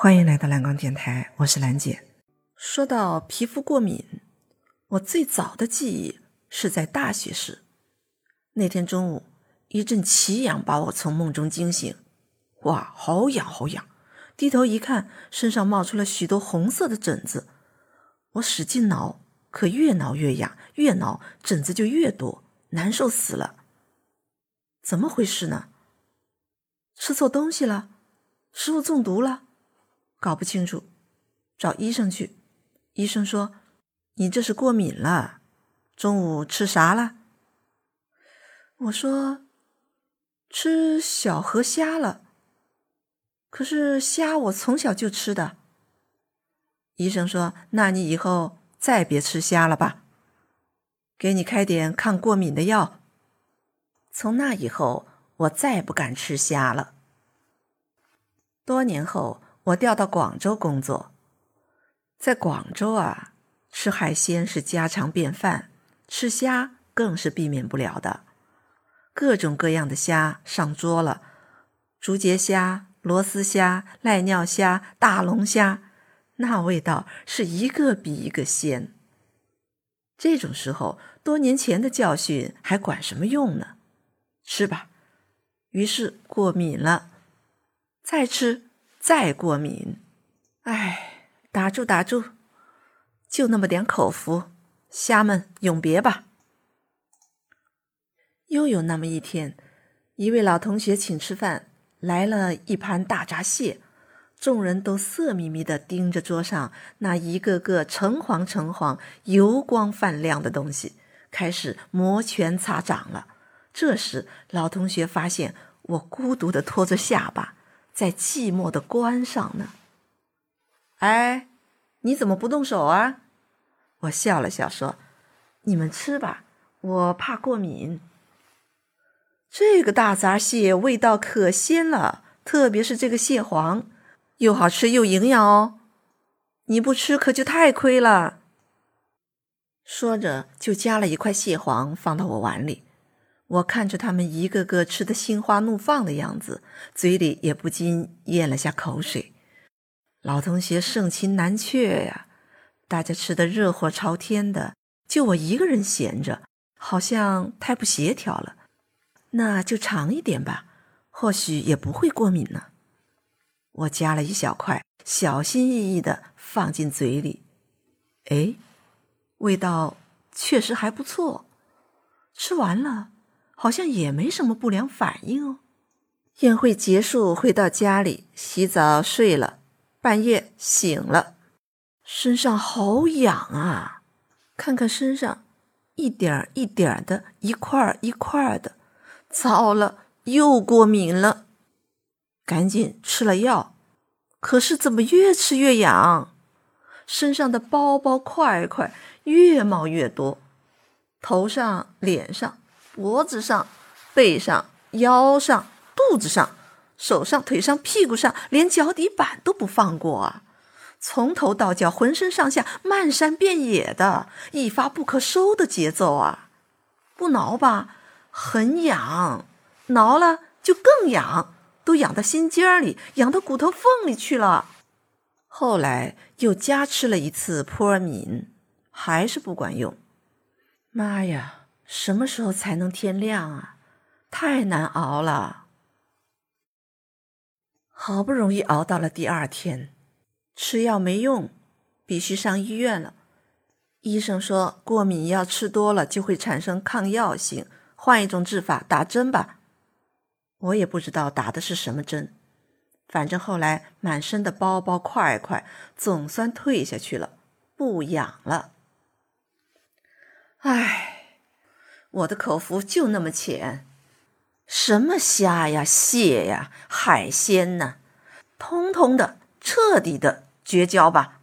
欢迎来到蓝光电台，我是兰姐。说到皮肤过敏，我最早的记忆是在大学时。那天中午，一阵奇痒把我从梦中惊醒。哇，好痒好痒！低头一看，身上冒出了许多红色的疹子。我使劲挠，可越挠越痒，越挠疹子就越多，难受死了。怎么回事呢？吃错东西了？食物中毒了？搞不清楚，找医生去。医生说：“你这是过敏了。”中午吃啥了？我说：“吃小河虾了。”可是虾我从小就吃的。医生说：“那你以后再别吃虾了吧，给你开点抗过敏的药。”从那以后，我再不敢吃虾了。多年后，我调到广州工作，在广州啊，吃海鲜是家常便饭，吃虾更是避免不了的。各种各样的虾上桌了，竹节虾。螺丝虾、赖尿虾、大龙虾，那味道是一个比一个鲜。这种时候，多年前的教训还管什么用呢？吃吧。于是过敏了，再吃再过敏。哎，打住打住，就那么点口福，虾们永别吧。又有那么一天，一位老同学请吃饭。来了一盘大闸蟹，众人都色眯眯的盯着桌上那一个个橙黄橙黄、油光泛亮的东西，开始摩拳擦掌了。这时，老同学发现我孤独的托着下巴，在寂寞的关上呢。哎，你怎么不动手啊？我笑了笑说：“你们吃吧，我怕过敏。”这个大闸蟹味道可鲜了，特别是这个蟹黄，又好吃又营养哦。你不吃可就太亏了。说着，就夹了一块蟹黄放到我碗里。我看着他们一个个吃得心花怒放的样子，嘴里也不禁咽了下口水。老同学盛情难却呀，大家吃得热火朝天的，就我一个人闲着，好像太不协调了。那就尝一点吧，或许也不会过敏呢。我夹了一小块，小心翼翼地放进嘴里。哎，味道确实还不错。吃完了，好像也没什么不良反应哦。宴会结束，回到家里洗澡睡了。半夜醒了，身上好痒啊！看看身上，一点一点的，一块一块的。糟了，又过敏了，赶紧吃了药，可是怎么越吃越痒？身上的包包块块越冒越多，头上、脸上、脖子上、背上、腰上、肚子上、手上、腿上、屁股上，连脚底板都不放过啊！从头到脚，浑身上下漫山遍野的，一发不可收的节奏啊！不挠吧？很痒，挠了就更痒，都痒到心尖儿里，痒到骨头缝里去了。后来又加吃了一次扑尔敏，还是不管用。妈呀，什么时候才能天亮啊？太难熬了。好不容易熬到了第二天，吃药没用，必须上医院了。医生说，过敏药吃多了就会产生抗药性。换一种治法，打针吧。我也不知道打的是什么针，反正后来满身的包包块块，总算退下去了，不痒了。唉，我的口福就那么浅，什么虾呀、蟹呀、海鲜呢，通通的彻底的绝交吧。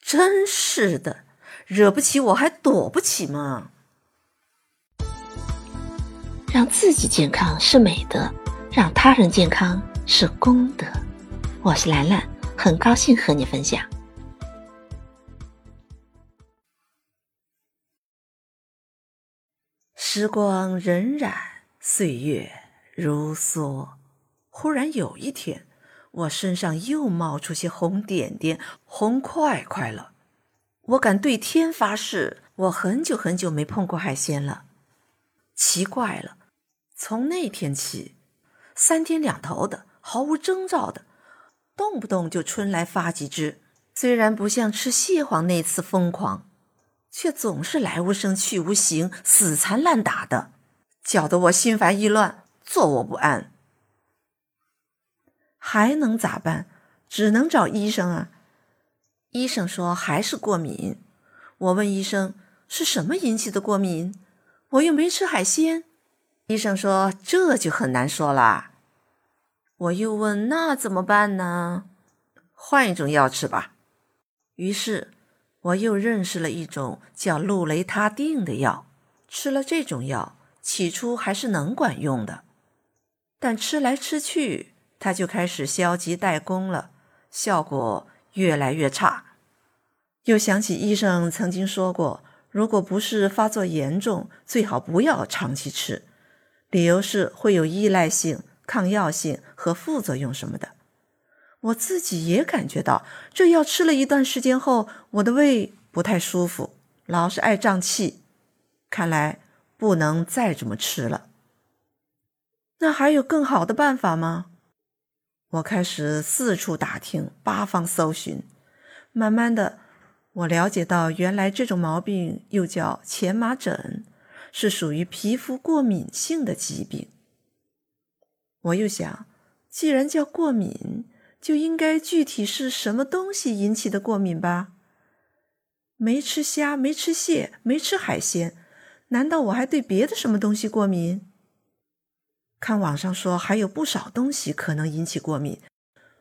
真是的，惹不起我还躲不起吗？让自己健康是美德，让他人健康是功德。我是兰兰，很高兴和你分享。时光荏苒，岁月如梭。忽然有一天，我身上又冒出些红点点、红块块了。我敢对天发誓，我很久很久没碰过海鲜了。奇怪了，从那天起，三天两头的，毫无征兆的，动不动就春来发几只。虽然不像吃蟹黄那次疯狂，却总是来无声去无形，死缠烂打的，搅得我心烦意乱，坐卧不安。还能咋办？只能找医生啊！医生说还是过敏。我问医生是什么引起的过敏？我又没吃海鲜。医生说这就很难说啦。我又问那怎么办呢？换一种药吃吧。于是我又认识了一种叫氯雷他定的药。吃了这种药，起初还是能管用的，但吃来吃去。他就开始消极怠工了，效果越来越差。又想起医生曾经说过，如果不是发作严重，最好不要长期吃，理由是会有依赖性、抗药性和副作用什么的。我自己也感觉到，这药吃了一段时间后，我的胃不太舒服，老是爱胀气。看来不能再这么吃了。那还有更好的办法吗？我开始四处打听，八方搜寻，慢慢的，我了解到，原来这种毛病又叫前麻疹，是属于皮肤过敏性的疾病。我又想，既然叫过敏，就应该具体是什么东西引起的过敏吧？没吃虾，没吃蟹，没吃海鲜，难道我还对别的什么东西过敏？看网上说还有不少东西可能引起过敏，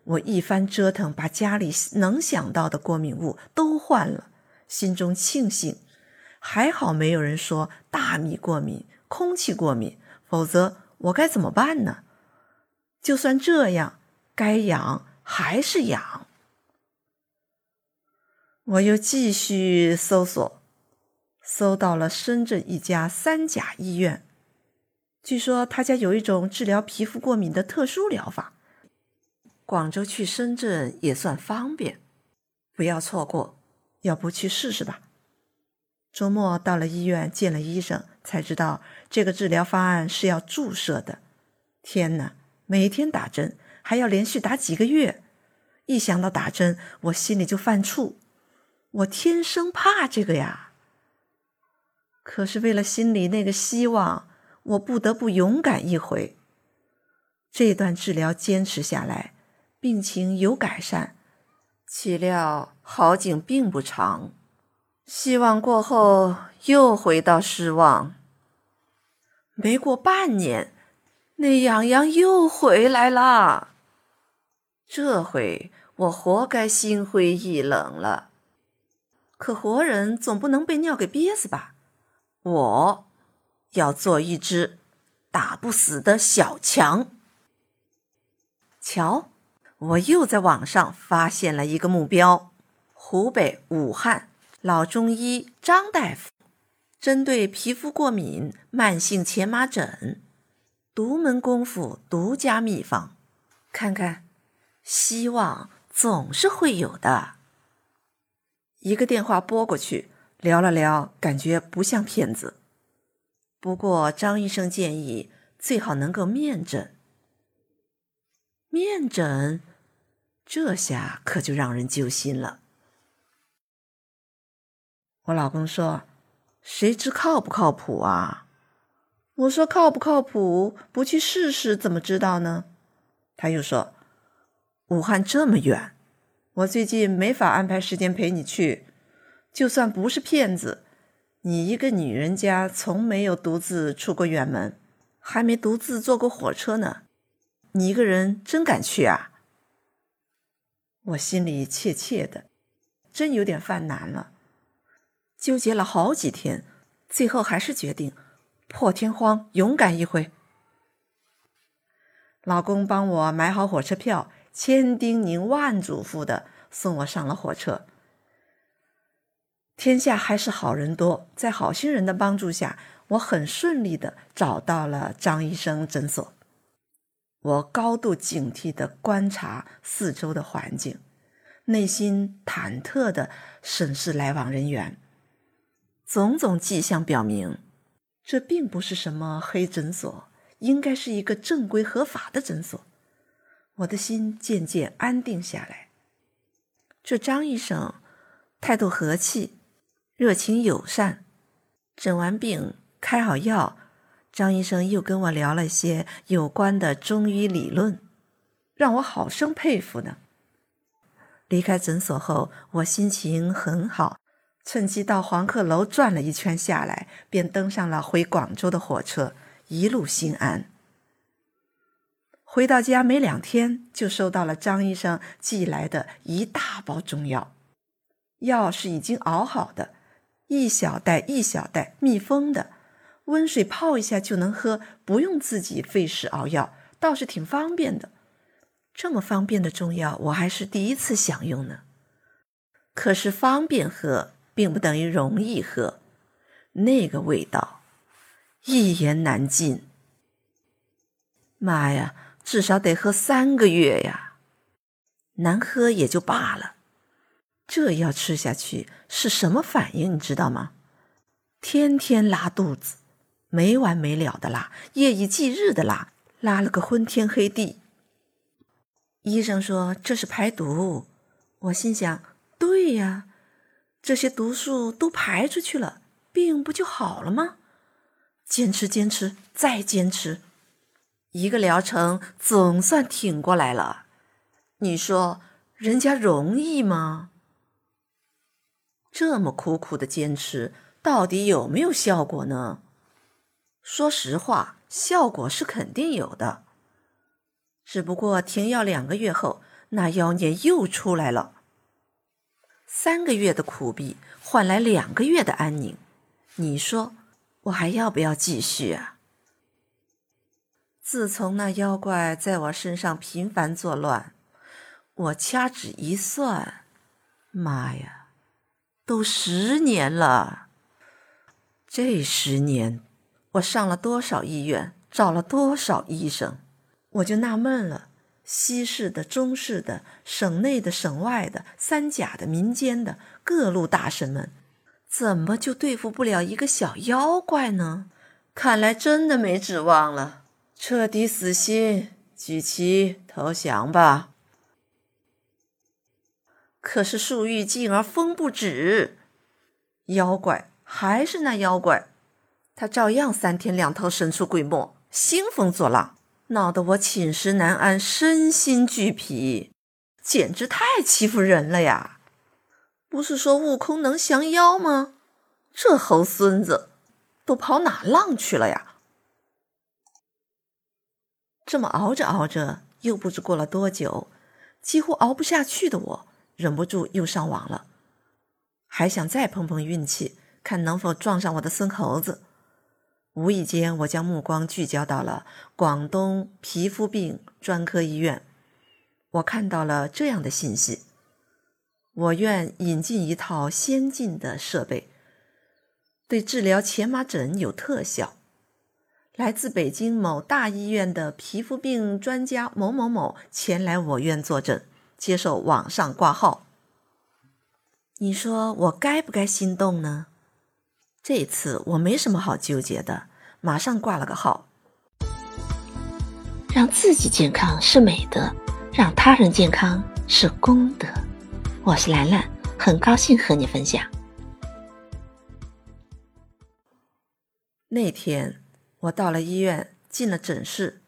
我一番折腾，把家里能想到的过敏物都换了，心中庆幸，还好没有人说大米过敏、空气过敏，否则我该怎么办呢？就算这样，该养还是痒。我又继续搜索，搜到了深圳一家三甲医院。据说他家有一种治疗皮肤过敏的特殊疗法，广州去深圳也算方便，不要错过，要不去试试吧。周末到了医院见了医生，才知道这个治疗方案是要注射的。天哪，每天打针，还要连续打几个月，一想到打针，我心里就犯怵。我天生怕这个呀。可是为了心里那个希望。我不得不勇敢一回。这段治疗坚持下来，病情有改善，岂料好景并不长。希望过后又回到失望。没过半年，那痒痒又回来了。这回我活该心灰意冷了。可活人总不能被尿给憋死吧？我。要做一只打不死的小强。瞧，我又在网上发现了一个目标：湖北武汉老中医张大夫，针对皮肤过敏、慢性荨麻疹，独门功夫、独家秘方。看看，希望总是会有的。一个电话拨过去，聊了聊，感觉不像骗子。不过，张医生建议最好能够面诊。面诊，这下可就让人揪心了。我老公说：“谁知靠不靠谱啊？”我说：“靠不靠谱？不去试试怎么知道呢？”他又说：“武汉这么远，我最近没法安排时间陪你去。就算不是骗子。”你一个女人家，从没有独自出过远门，还没独自坐过火车呢。你一个人真敢去啊？我心里怯怯的，真有点犯难了。纠结了好几天，最后还是决定破天荒勇敢一回。老公帮我买好火车票，千叮咛万嘱咐的送我上了火车。天下还是好人多，在好心人的帮助下，我很顺利的找到了张医生诊所。我高度警惕地观察四周的环境，内心忐忑地审视来往人员。种种迹象表明，这并不是什么黑诊所，应该是一个正规合法的诊所。我的心渐渐安定下来。这张医生态度和气，热情友善。诊完病，开好药。张医生又跟我聊了些有关的中医理论，让我好生佩服呢。离开诊所后，我心情很好，趁机到黄鹤楼转了一圈下来，便登上了回广州的火车，一路心安。回到家没两天，就收到了张医生寄来的一大包中药，药是已经熬好的，一小袋一小袋密封的。温水泡一下就能喝，不用自己费时熬药，倒是挺方便的。这么方便的中药，我还是第一次享用呢。可是方便喝，并不等于容易喝，那个味道一言难尽。妈呀，至少得喝三个月呀！难喝也就罢了，这药吃下去是什么反应？你知道吗？天天拉肚子。没完没了的拉，夜以继日的拉，拉了个昏天黑地。医生说这是排毒，我心想，对呀，这些毒素都排出去了，病不就好了吗？坚持，坚持，再坚持，一个疗程总算挺过来了。你说人家容易吗？这么苦苦的坚持，到底有没有效果呢？说实话，效果是肯定有的，只不过停药两个月后，那妖孽又出来了。三个月的苦逼换来两个月的安宁，你说我还要不要继续啊？自从那妖怪在我身上频繁作乱，我掐指一算，妈呀，都十年了！这十年。我上了多少医院，找了多少医生，我就纳闷了：西式的、中式的、省内的、省外的、三甲的、民间的各路大神们，怎么就对付不了一个小妖怪呢？看来真的没指望了，彻底死心，举旗投降吧。可是树欲静而风不止，妖怪还是那妖怪。他照样三天两头神出鬼没，兴风作浪，闹得我寝食难安，身心俱疲，简直太欺负人了呀！不是说悟空能降妖吗？这猴孙子都跑哪浪去了呀？这么熬着熬着，又不知过了多久，几乎熬不下去的我，忍不住又上网了，还想再碰碰运气，看能否撞上我的孙猴子。无意间，我将目光聚焦到了广东皮肤病专科医院。我看到了这样的信息：我院引进一套先进的设备，对治疗前麻疹有特效。来自北京某大医院的皮肤病专家某某某前来我院坐诊，接受网上挂号。你说我该不该心动呢？这次我没什么好纠结的。马上挂了个号。让自己健康是美德，让他人健康是功德。我是兰兰，很高兴和你分享。那天我到了医院，进了诊室，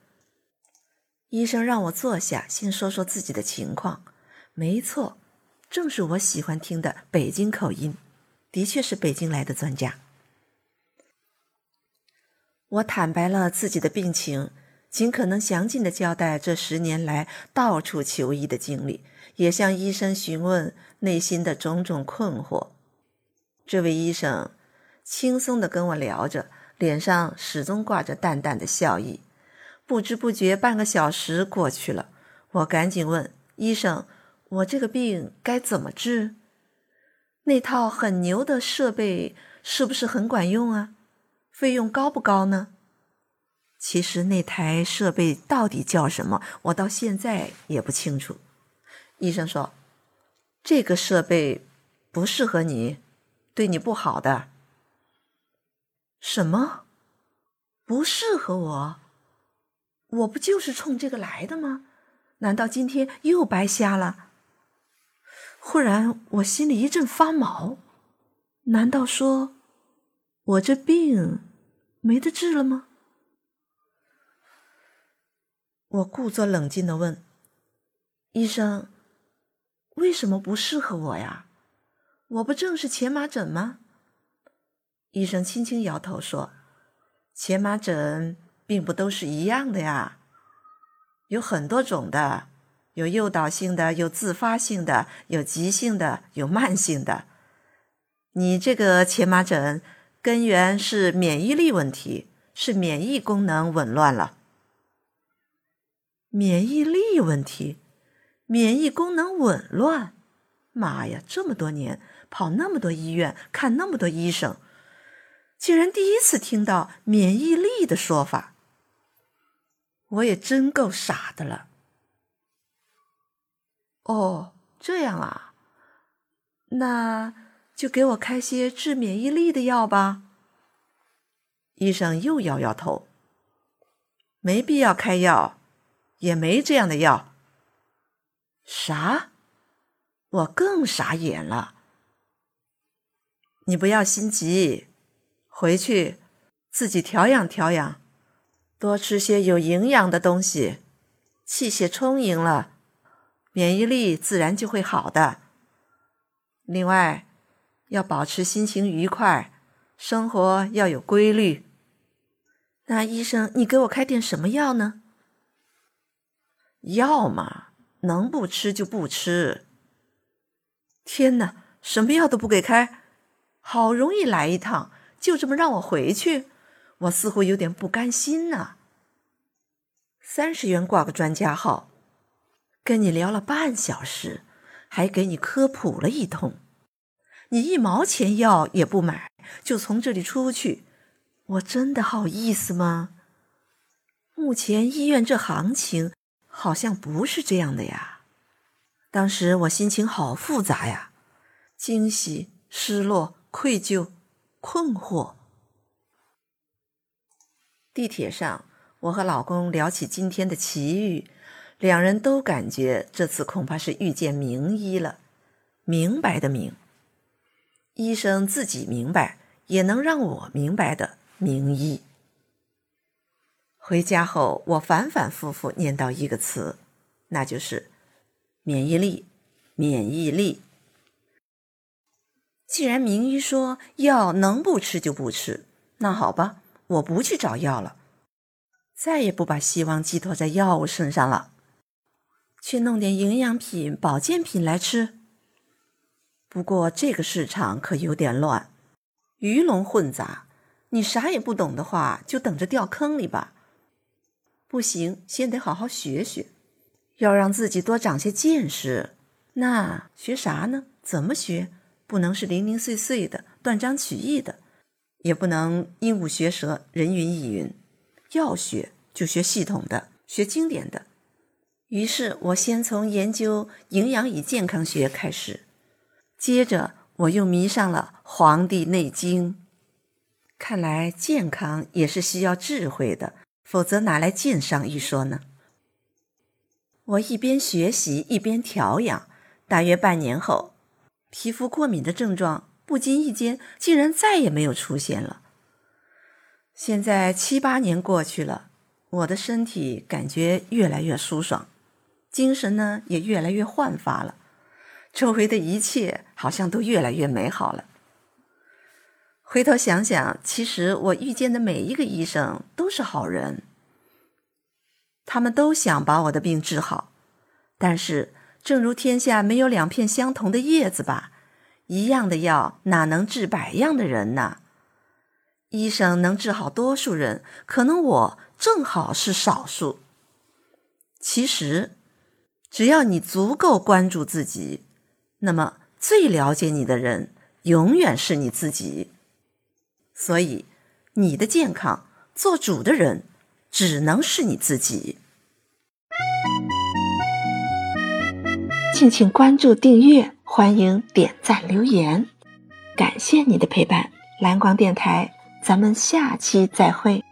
医生让我坐下，先说说自己的情况。没错，正是我喜欢听的北京口音，的确是北京来的专家。我坦白了自己的病情，尽可能详尽的交代这十年来到处求医的经历，也向医生询问内心的种种困惑。这位医生轻松的跟我聊着，脸上始终挂着淡淡的笑意。不知不觉半个小时过去了，我赶紧问医生：“我这个病该怎么治？那套很牛的设备是不是很管用啊？”费用高不高呢？其实那台设备到底叫什么，我到现在也不清楚。医生说，这个设备不适合你，对你不好的。什么？不适合我？我不就是冲这个来的吗？难道今天又白瞎了？忽然我心里一阵发毛，难道说我这病没得治了吗？我故作冷静的问医生：“为什么不适合我呀？我不正是荨麻疹吗？”医生轻轻摇头说：“荨麻疹并不都是一样的呀，有很多种的，有诱导性的，有自发性的，有急性的，有慢性的。你这个荨麻疹根源是免疫力问题，是免疫功能紊乱了。免疫力问题，免疫功能紊乱。妈呀，这么多年跑那么多医院，看那么多医生。”竟然第一次听到免疫力的说法，我也真够傻的了。哦，这样啊，那就给我开些治免疫力的药吧。医生又摇摇头，没必要开药，也没这样的药。啥？我更傻眼了。你不要心急。回去自己调养调养，多吃些有营养的东西，气血充盈了，免疫力自然就会好的。另外，要保持心情愉快，生活要有规律。那医生，你给我开点什么药呢？药嘛，能不吃就不吃。天哪，什么药都不给开，好容易来一趟。就这么让我回去，我似乎有点不甘心呐。三十元挂个专家号，跟你聊了半小时，还给你科普了一通，你一毛钱药也不买，就从这里出去，我真的好意思吗？目前医院这行情好像不是这样的呀。当时我心情好复杂呀，惊喜、失落、愧疚。困惑。地铁上，我和老公聊起今天的奇遇，两人都感觉这次恐怕是遇见名医了，明白的明，医生自己明白也能让我明白的名医。回家后，我反反复复念叨一个词，那就是免疫力，免疫力。既然名医说药能不吃就不吃，那好吧，我不去找药了，再也不把希望寄托在药物身上了，去弄点营养品、保健品来吃。不过这个市场可有点乱，鱼龙混杂，你啥也不懂的话，就等着掉坑里吧。不行，先得好好学学，要让自己多长些见识。那学啥呢？怎么学？不能是零零碎碎的、断章取义的，也不能鹦鹉学舌、人云亦云。要学就学系统的、学经典的。于是我先从研究营养与健康学开始，接着我又迷上了《黄帝内经》。看来健康也是需要智慧的，否则哪来健商一说呢？我一边学习一边调养，大约半年后。皮肤过敏的症状不经意间竟然再也没有出现了。现在七八年过去了，我的身体感觉越来越舒爽，精神呢也越来越焕发了，周围的一切好像都越来越美好了。回头想想，其实我遇见的每一个医生都是好人，他们都想把我的病治好，但是。正如天下没有两片相同的叶子吧，一样的药哪能治百样的人呢？医生能治好多数人，可能我正好是少数。其实，只要你足够关注自己，那么最了解你的人永远是你自己。所以，你的健康，做主的人只能是你自己。敬请关注、订阅，欢迎点赞留言，感谢你的陪伴。蓝光电台，咱们下期再会。